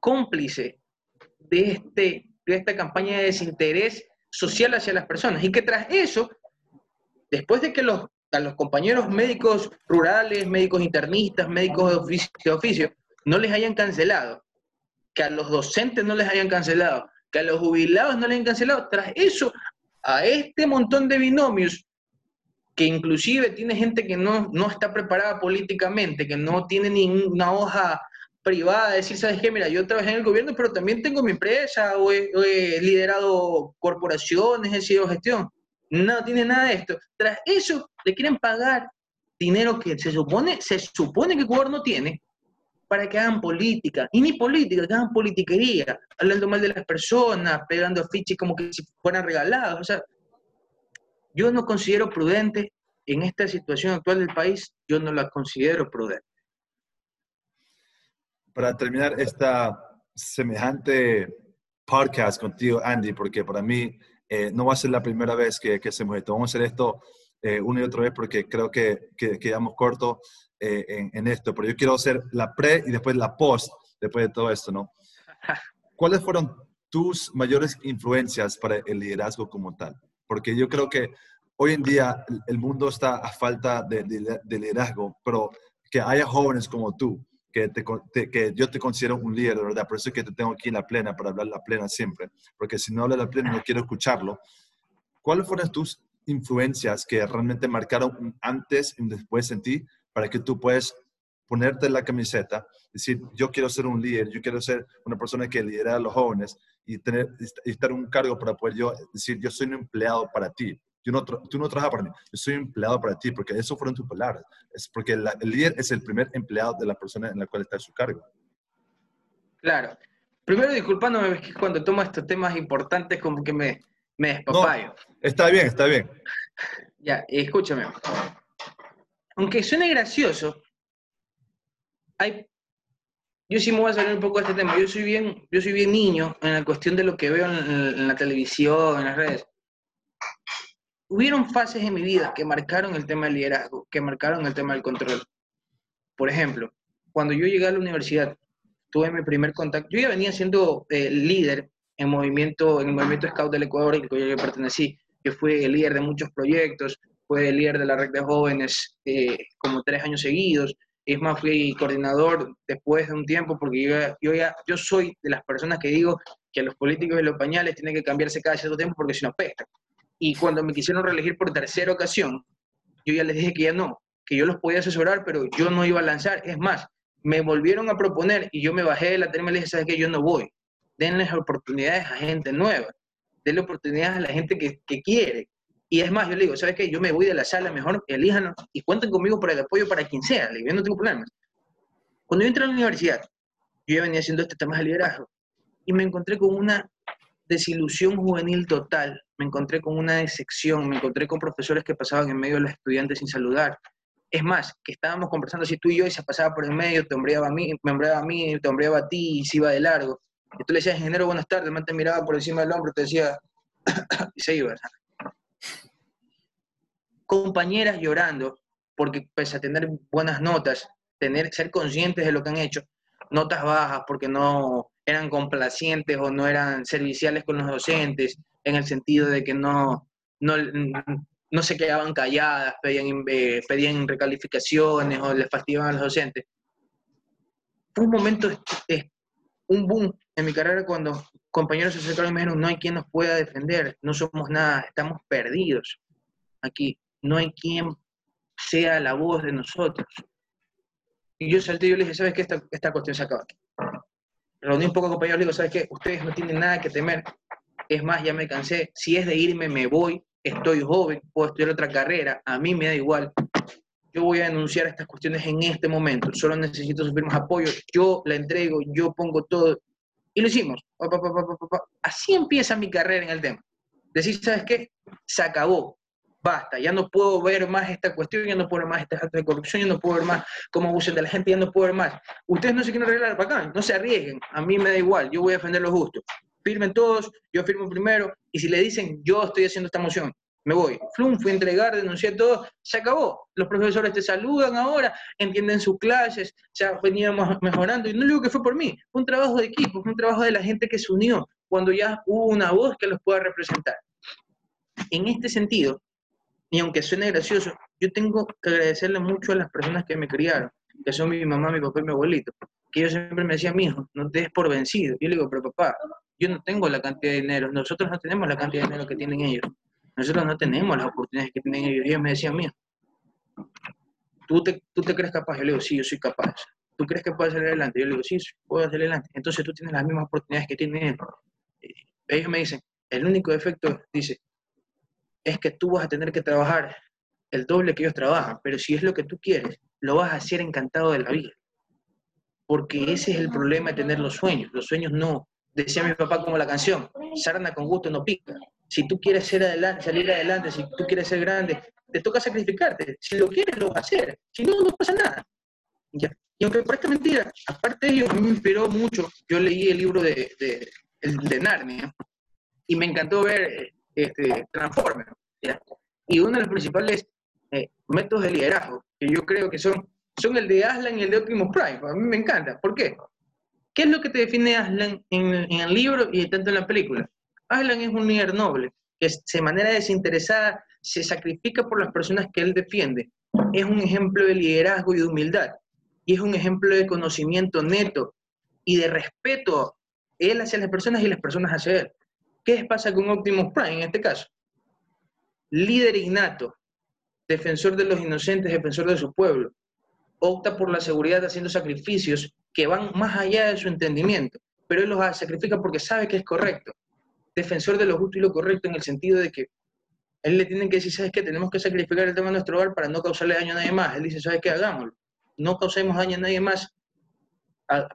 cómplice de, este, de esta campaña de desinterés social hacia las personas. Y que tras eso, después de que los, a los compañeros médicos rurales, médicos internistas, médicos de oficio, de oficio, no les hayan cancelado, que a los docentes no les hayan cancelado, que a los jubilados no les hayan cancelado, tras eso, a este montón de binomios que inclusive tiene gente que no, no está preparada políticamente, que no tiene ninguna hoja privada, decir, ¿sabes qué? Mira, yo trabajé en el gobierno, pero también tengo mi empresa, o he, liderado corporaciones, he sido gestión. No tiene nada de esto. Tras eso, le quieren pagar dinero que se supone, se supone que el gobierno tiene para que hagan política. Y ni política, que hagan politiquería, hablando mal de las personas, pegando afiches como que si fueran regalados. O sea, yo no considero prudente en esta situación actual del país, yo no la considero prudente. Para terminar esta semejante podcast contigo, Andy, porque para mí eh, no va a ser la primera vez que, hacemos esto. Vamos a hacer esto eh, una y otra vez porque creo que, quedamos cortos eh, en, en, esto. Pero yo quiero hacer la pre y después la post, después de todo esto, ¿no? ¿Cuáles fueron tus mayores influencias para el liderazgo como tal? Porque yo creo que hoy en día el mundo está a falta de, liderazgo, pero que haya jóvenes como tú, que, que, yo te considero un líder, ¿verdad? Por eso es que te tengo aquí en la plena, para hablar la plena siempre, porque si no habla la plena no quiero escucharlo. ¿Cuáles fueron tus influencias que realmente marcaron un antes y un después en ti para que tú puedas ponerte la camiseta, decir, yo quiero ser un líder, yo quiero ser una persona que lidera a los jóvenes y, tener, y estar en un cargo para poder yo decir, yo soy un empleado para ti. Yo no, tú no trabajas para mí, yo soy un empleado para ti, porque eso fueron tus palabras. Es porque el líder es el primer empleado de la persona en la cual está en su cargo. Claro. Primero, disculpándome, es que cuando tomo estos temas importantes, como que me, me despapayo. está bien, está bien. Ya, escúchame. Aunque suene gracioso, hay, yo sí me voy a salir un poco de este tema. Yo soy bien, yo soy bien niño en la cuestión de lo que veo en, la televisión, en las redes. Hubieron fases en mi vida que marcaron el tema del liderazgo, que marcaron el tema del control. Por ejemplo, cuando yo llegué a la universidad, tuve mi primer contacto. Yo ya venía siendo eh, líder en, movimiento, en el movimiento Scout del Ecuador, al que yo pertenecí, que fue el líder de muchos proyectos, fue el líder de la red de jóvenes eh, como tres años seguidos. Es más, fui coordinador después de un tiempo, porque yo, ya, yo soy de las personas que digo que los políticos de los pañales tienen que cambiarse cada cierto tiempo porque si no pestan. Y cuando me quisieron reelegir por tercera ocasión, yo ya les dije que ya no, que yo los podía asesorar, pero yo no iba a lanzar. Es más, me volvieron a proponer y yo me bajé de la terma y le dije, ¿sabes qué? Yo no voy. Denles oportunidades a gente nueva. Denle oportunidades a la gente que, que quiere. Y es más, yo le digo, ¿sabes qué? Yo me voy de la sala, mejor elíjanos y cuenten conmigo para el apoyo para quien sea. Le digo, yo no tengo problemas. Cuando yo entré a la universidad, yo ya venía haciendo este tema de liderazgo y me encontré con una desilusión juvenil total. Me encontré con una decepción, me encontré con profesores que pasaban en medio de los estudiantes sin saludar. Es más, que estábamos conversando así tú y yo y se pasaba por el medio, te hombreaba a mí, me hombreaba a mí, te hombreaba a ti y se iba de largo. Y tú le decías, ingeniero, buenas tardes, el te miraba por encima del hombro, te decía, y se iba compañeras llorando, porque pese a tener buenas notas, tener, ser conscientes de lo que han hecho, notas bajas porque no eran complacientes o no eran serviciales con los docentes, en el sentido de que no, no, no se quedaban calladas, pedían, eh, pedían recalificaciones o les fastidiaban a los docentes. Fue un momento, un boom en mi carrera cuando compañeros se acercaron y me dijeron, no hay quien nos pueda defender, no somos nada, estamos perdidos aquí no hay quien sea la voz de nosotros. Y yo salté y yo le dije, ¿sabes qué? Esta, esta cuestión se acaba aquí. Reuní un poco compañeros y le digo, ¿sabes qué? Ustedes no tienen nada que temer. Es más, ya me cansé. Si es de irme, me voy. Estoy joven, puedo estudiar otra carrera. A mí me da igual. Yo voy a denunciar estas cuestiones en este momento. Solo necesito sus firmas apoyo. Yo la entrego, yo pongo todo. Y lo hicimos. Así empieza mi carrera en el tema. Decir, ¿sabes qué? Se acabó basta, ya no puedo ver más esta cuestión, ya no puedo ver más este acto de corrupción, ya no puedo ver más cómo abusan de la gente, ya no puedo ver más. Ustedes no se quieren arreglar para acá, no se arriesguen, a mí me da igual, yo voy a defender lo justo. Firmen todos, yo firmo primero, y si le dicen, yo estoy haciendo esta moción, me voy. Flum, fui a entregar, denuncié todo, se acabó. Los profesores te saludan ahora, entienden sus clases, ya veníamos mejorando. Y no digo que fue por mí, fue un trabajo de equipo, fue un trabajo de la gente que se unió cuando ya hubo una voz que los pueda representar. En este sentido, y aunque suene gracioso, yo tengo que agradecerle mucho a las personas que me criaron, que son mi mamá, mi papá y mi abuelito, que ellos siempre me decían, mi hijo, no te des por vencido. Yo le digo, pero papá, yo no tengo la cantidad de dinero, nosotros no tenemos la cantidad de dinero que tienen ellos, nosotros no tenemos las oportunidades que tienen ellos. Ellos me decían, mío, ¿tú te, ¿tú te crees capaz? Yo le digo, sí, yo soy capaz. ¿Tú crees que puedes salir adelante? Yo le digo, sí, puedo salir adelante. Entonces tú tienes las mismas oportunidades que tienen ellos. Ellos me dicen, el único defecto, dice, es que tú vas a tener que trabajar el doble que ellos trabajan, pero si es lo que tú quieres, lo vas a hacer encantado de la vida. Porque ese es el problema de tener los sueños. Los sueños no, decía mi papá como la canción, sarna con gusto no pica. Si tú quieres ser adelante, salir adelante, si tú quieres ser grande, te toca sacrificarte. Si lo quieres, lo vas a hacer. Si no, no pasa nada. Y aunque parezca mentira, aparte de ello, me inspiró mucho. Yo leí el libro de, de, de Narnia y me encantó ver este, Transformer. Y uno de los principales eh, métodos de liderazgo, que yo creo que son, son el de Aslan y el de Optimus Prime. A mí me encanta. ¿Por qué? ¿Qué es lo que te define Aslan en, en el libro y tanto en la película? Aslan es un líder noble, que de manera desinteresada se sacrifica por las personas que él defiende. Es un ejemplo de liderazgo y de humildad. Y es un ejemplo de conocimiento neto y de respeto él hacia las personas y las personas hacia él. ¿Qué pasa con Optimus Prime en este caso? Líder innato, defensor de los inocentes, defensor de su pueblo. opta por la seguridad haciendo sacrificios que van más allá de su entendimiento, pero él los sacrifica porque sabe que es correcto. Defensor de lo justo y lo correcto en el sentido de que él le tiene que decir, ¿sabes qué? Tenemos que sacrificar el tema de nuestro hogar para no causarle daño a nadie más. Él dice, ¿sabes qué? Hagámoslo. No causemos daño a nadie más.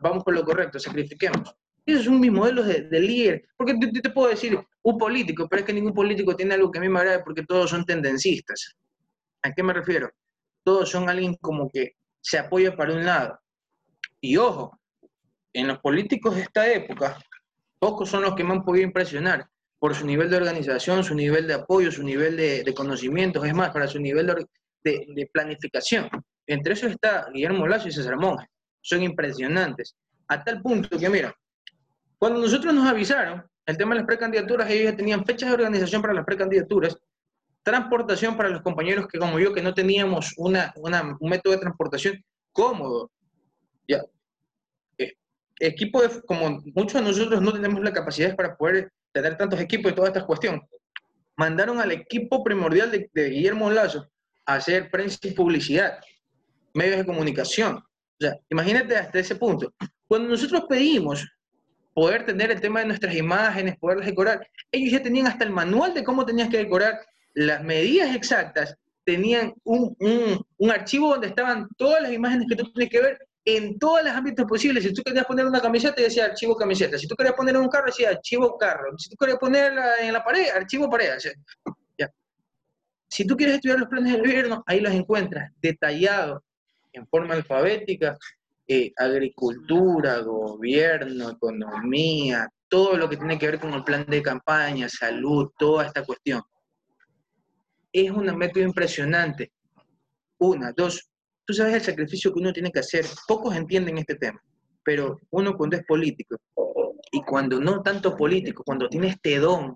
Vamos por lo correcto, sacrifiquemos. Eso es un mismo modelo de, líder. Porque yo te puedo decir un político, pero es que ningún político tiene algo que a mí me agrade porque todos son tendencistas. ¿A qué me refiero? Todos son alguien como que se apoya para un lado. Y ojo, en los políticos de esta época, pocos son los que me han podido impresionar por su nivel de organización, su nivel de apoyo, su nivel de, de conocimientos, es más, para su nivel de, de, planificación. Entre esos está Guillermo Lazo y César Monge. Son impresionantes. A tal punto que, mira, cuando nosotros nos avisaron el tema de las precandidaturas, ellos ya tenían fechas de organización para las precandidaturas, transportación para los compañeros que, como yo, que no teníamos una, un método de transportación cómodo. Ya. Equipo de, como muchos de nosotros no tenemos la capacidad para poder tener tantos equipos y toda esta cuestión, mandaron al equipo primordial de, de Guillermo Lazo a hacer prensa y publicidad, medios de comunicación. O sea, imagínate hasta ese punto. Cuando nosotros pedimos poder tener el tema de nuestras imágenes, poderlas decorar. Ellos ya tenían hasta el manual de cómo tenías que decorar las medidas exactas, tenían un, un, archivo donde estaban todas las imágenes que tú tienes que ver en todos los ámbitos posibles. Si tú querías poner una camiseta, decía archivo camiseta. Si tú querías poner un carro, decía archivo carro. Si tú querías ponerla en la pared, archivo pared. ya. Si tú quieres estudiar los planes del gobierno, ahí los encuentras detallados en forma alfabética, eh, agricultura, gobierno, economía, todo lo que tiene que ver con el plan de campaña, salud, toda esta cuestión. Es un método impresionante. Una, dos, tú sabes el sacrificio que uno tiene que hacer. Pocos entienden este tema, pero uno cuando es político y cuando no tanto político, cuando tiene este don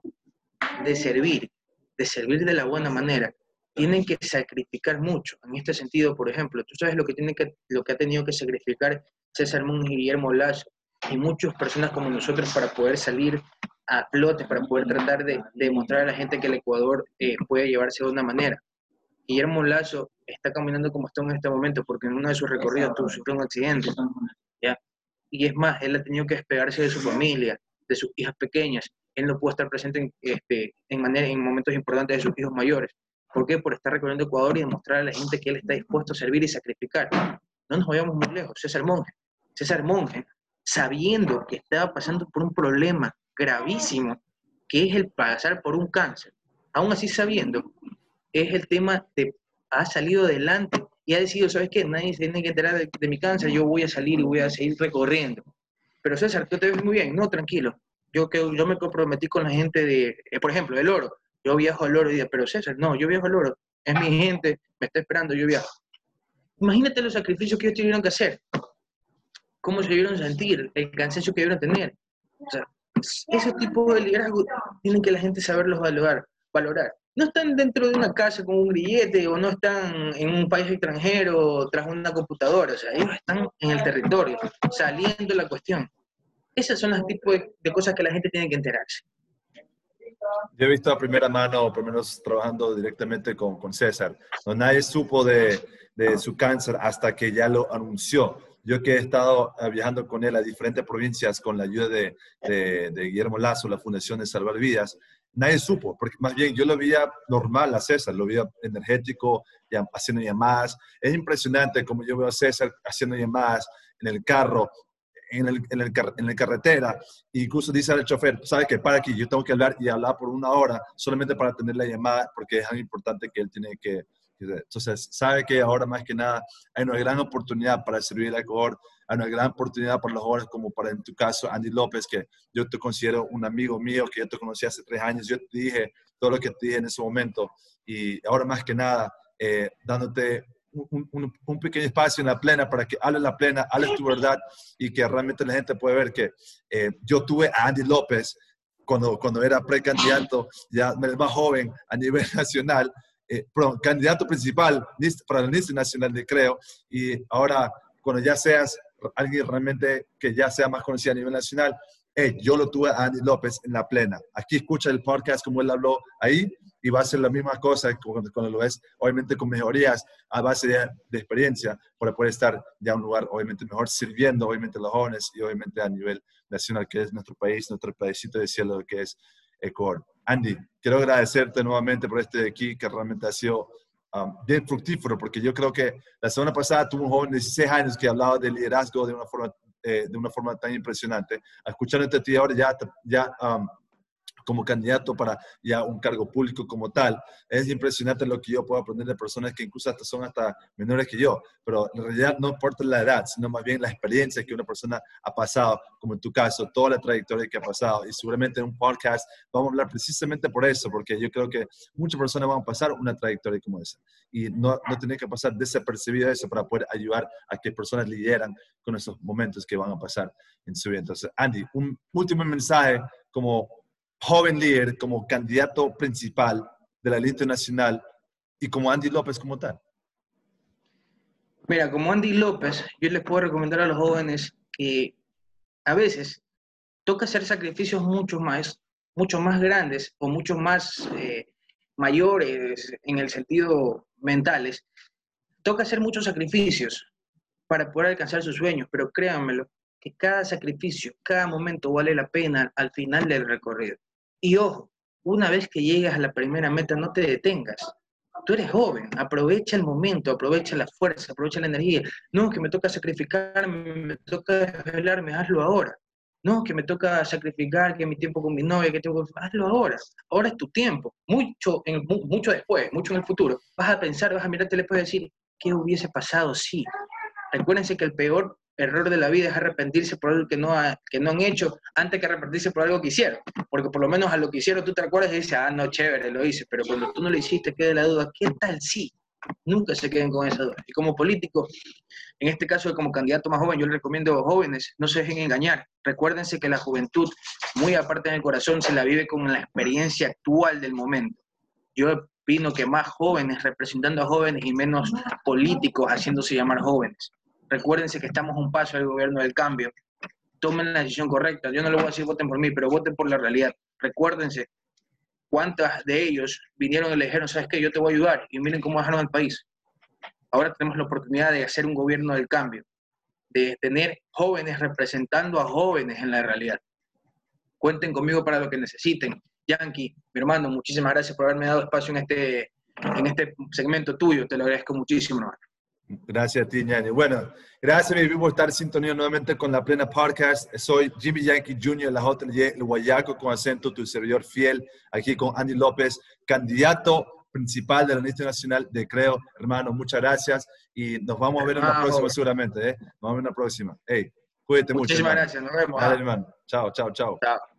de servir, de servir de la buena manera, tienen que sacrificar mucho. En este sentido, por ejemplo, tú sabes lo que, tiene que, lo que ha tenido que sacrificar César Muñoz y Guillermo Lazo y muchas personas como nosotros para poder salir a flote, para poder tratar de, demostrar a la gente que el Ecuador eh, puede llevarse de una manera. Guillermo Lazo está caminando como está en este momento porque en uno de sus recorridos tuvo, sufrió un accidente. ¿ya? Y es más, él ha tenido que despegarse de su familia, de sus hijas pequeñas. Él no puede estar presente en, este, en, manera, en momentos importantes de sus hijos mayores. ¿Por qué? Por estar recorriendo Ecuador y demostrar a la gente que él está dispuesto a servir y sacrificar. No nos vayamos muy lejos. César Monge. César Monge, sabiendo que estaba pasando por un problema gravísimo, que es el pasar por un cáncer, aún así sabiendo, es el tema de ha salido adelante y ha decidido, ¿sabes qué? Nadie se tiene que enterar de, mi cáncer, yo voy a salir y voy a seguir recorriendo. Pero César, tú te ves muy bien, no, tranquilo. Yo, que, yo me comprometí con la gente de, eh, por ejemplo, el oro yo viajo al oro y digo, pero César, no, yo viajo al oro, es mi gente, me está esperando, yo viajo. Imagínate los sacrificios que ellos tuvieron que hacer, cómo se debieron sentir, el cansancio que debieron tener. O sea, ese tipo de liderazgo tienen que la gente saberlos valorar, valorar. No están dentro de una casa con un grillete o no están en un país extranjero tras una computadora, o sea, ellos están en el territorio, saliendo la cuestión. Esas son las tipos de cosas que la gente tiene que enterarse. Yo he visto a primera mano, por lo menos trabajando directamente con, César, no nadie supo de, su cáncer hasta que ya lo anunció. Yo que he estado eh, viajando con él a diferentes provincias con la ayuda de, de Guillermo Lazo, la Fundación de Salvar Vidas, nadie supo, porque más bien yo lo veía normal a César, lo veía energético, haciendo llamadas. Es impresionante como yo veo a César haciendo llamadas en el carro, en el, en el, en el carretera, y incluso dice al chofer, sabe que para aquí, yo tengo que hablar y hablar por una hora solamente para tener la llamada, porque es algo importante que él tiene que... Entonces, sabe que ahora más que nada hay una gran oportunidad para servir al Ecuador, hay una gran oportunidad para los jóvenes, como para en tu caso Andy López, que yo te considero un amigo mío, que yo te conocí hace tres años, yo te dije todo lo que te dije en ese momento, y ahora más que nada, eh, dándote un, pequeño espacio en la plena para que hables la plena, hables tu verdad y que realmente la gente pueda ver que eh, yo tuve a Andy López cuando, cuando era precandidato, ya más joven a nivel nacional, eh, candidato principal para la lista nacional de creo, y ahora cuando ya seas alguien realmente que ya sea más conocido a nivel nacional, hey, yo lo tuve a Andy López en la plena. Aquí escucha el podcast como él habló ahí y va a ser la misma cosa cuando, cuando lo ves, obviamente con mejorías a base de, de, experiencia para poder estar ya en un lugar obviamente mejor sirviendo obviamente a los jóvenes y obviamente a nivel nacional que es nuestro país, nuestro paísito de cielo que es Ecuador. Andy, quiero agradecerte nuevamente por este aquí que realmente ha sido um, bien fructífero porque yo creo que la semana pasada tuvo un joven de 16 años que hablaba de liderazgo de una forma, eh, de una forma tan impresionante. Escuchándote a ti ahora ya, ya um, como candidato para ya un cargo público como tal. Es impresionante lo que yo puedo aprender de personas que incluso hasta son hasta menores que yo, pero en realidad no importa la edad, sino más bien la experiencia que una persona ha pasado, como en tu caso, toda la trayectoria que ha pasado. Y seguramente en un podcast vamos a hablar precisamente por eso, porque yo creo que muchas personas van a pasar una trayectoria como esa. Y no, no tener que pasar desapercibida eso para poder ayudar a que personas lideran con esos momentos que van a pasar en su vida. Entonces, Andy, un último mensaje como joven líder como candidato principal de la lista nacional y como Andy López como tal? Mira, como Andy López, yo les puedo recomendar a los jóvenes que a veces toca hacer sacrificios mucho más, mucho más grandes o mucho más eh, mayores en el sentido mentales. Toca hacer muchos sacrificios para poder alcanzar sus sueños, pero créanmelo, que cada sacrificio, cada momento vale la pena al final del recorrido. Y ojo, una vez que llegas a la primera meta, no te detengas. Tú eres joven, aprovecha el momento, aprovecha la fuerza, aprovecha la energía. No, que me toca sacrificarme, me toca desvelarme, hazlo ahora. No, que me toca sacrificar, que mi tiempo con mi novia, que tengo hazlo ahora. Ahora es tu tiempo. Mucho, en, mucho después, mucho en el futuro. Vas a pensar, vas a mirarte después y decir, ¿qué hubiese pasado si? Recuérdense que el peor error de la vida es arrepentirse por algo que no, que no han hecho antes que arrepentirse por algo que hicieron. Porque por lo menos a lo que hicieron tú te acuerdas y dices, ah, no, chévere, lo hice. Pero cuando tú no lo hiciste, queda la duda, ¿qué tal sí? Nunca se queden con esa duda. Y como político, en este caso como candidato más joven, yo les recomiendo a los jóvenes, no se dejen engañar. Recuérdense que la juventud, muy aparte del corazón, se la vive con la experiencia actual del momento. Yo opino que más jóvenes representando a jóvenes y menos políticos haciéndose llamar jóvenes. Recuérdense que estamos un paso del gobierno del cambio. Tomen la decisión correcta. Yo no les voy a decir voten por mí, pero voten por la realidad. Recuérdense cuántas de ellos vinieron y le dijeron, ¿sabes qué? Yo te voy a ayudar. Y miren cómo dejaron el país. Ahora tenemos la oportunidad de hacer un gobierno del cambio, de tener jóvenes representando a jóvenes en la realidad. Cuenten conmigo para lo que necesiten. Yankee, mi hermano, muchísimas gracias por haberme dado espacio en este, en este segmento tuyo. Te lo agradezco muchísimo, hermano. Gracias a ti, Ñani. Bueno, gracias, mi por estar sintonía nuevamente con la Plena Podcast. Soy Jimmy Yankee Jr., la JLY, el Guayaco con acento, tu servidor fiel, aquí con Andy López, candidato principal de la lista nacional de Creo. Hermano, muchas gracias y nos vamos a ver en la próxima seguramente. ¿eh? Nos vamos a ver en la próxima. Hey, cuídate mucho. Muchísimas hermano. gracias, nos vemos. Dale, hermano. Chao, chao, chao. Chao.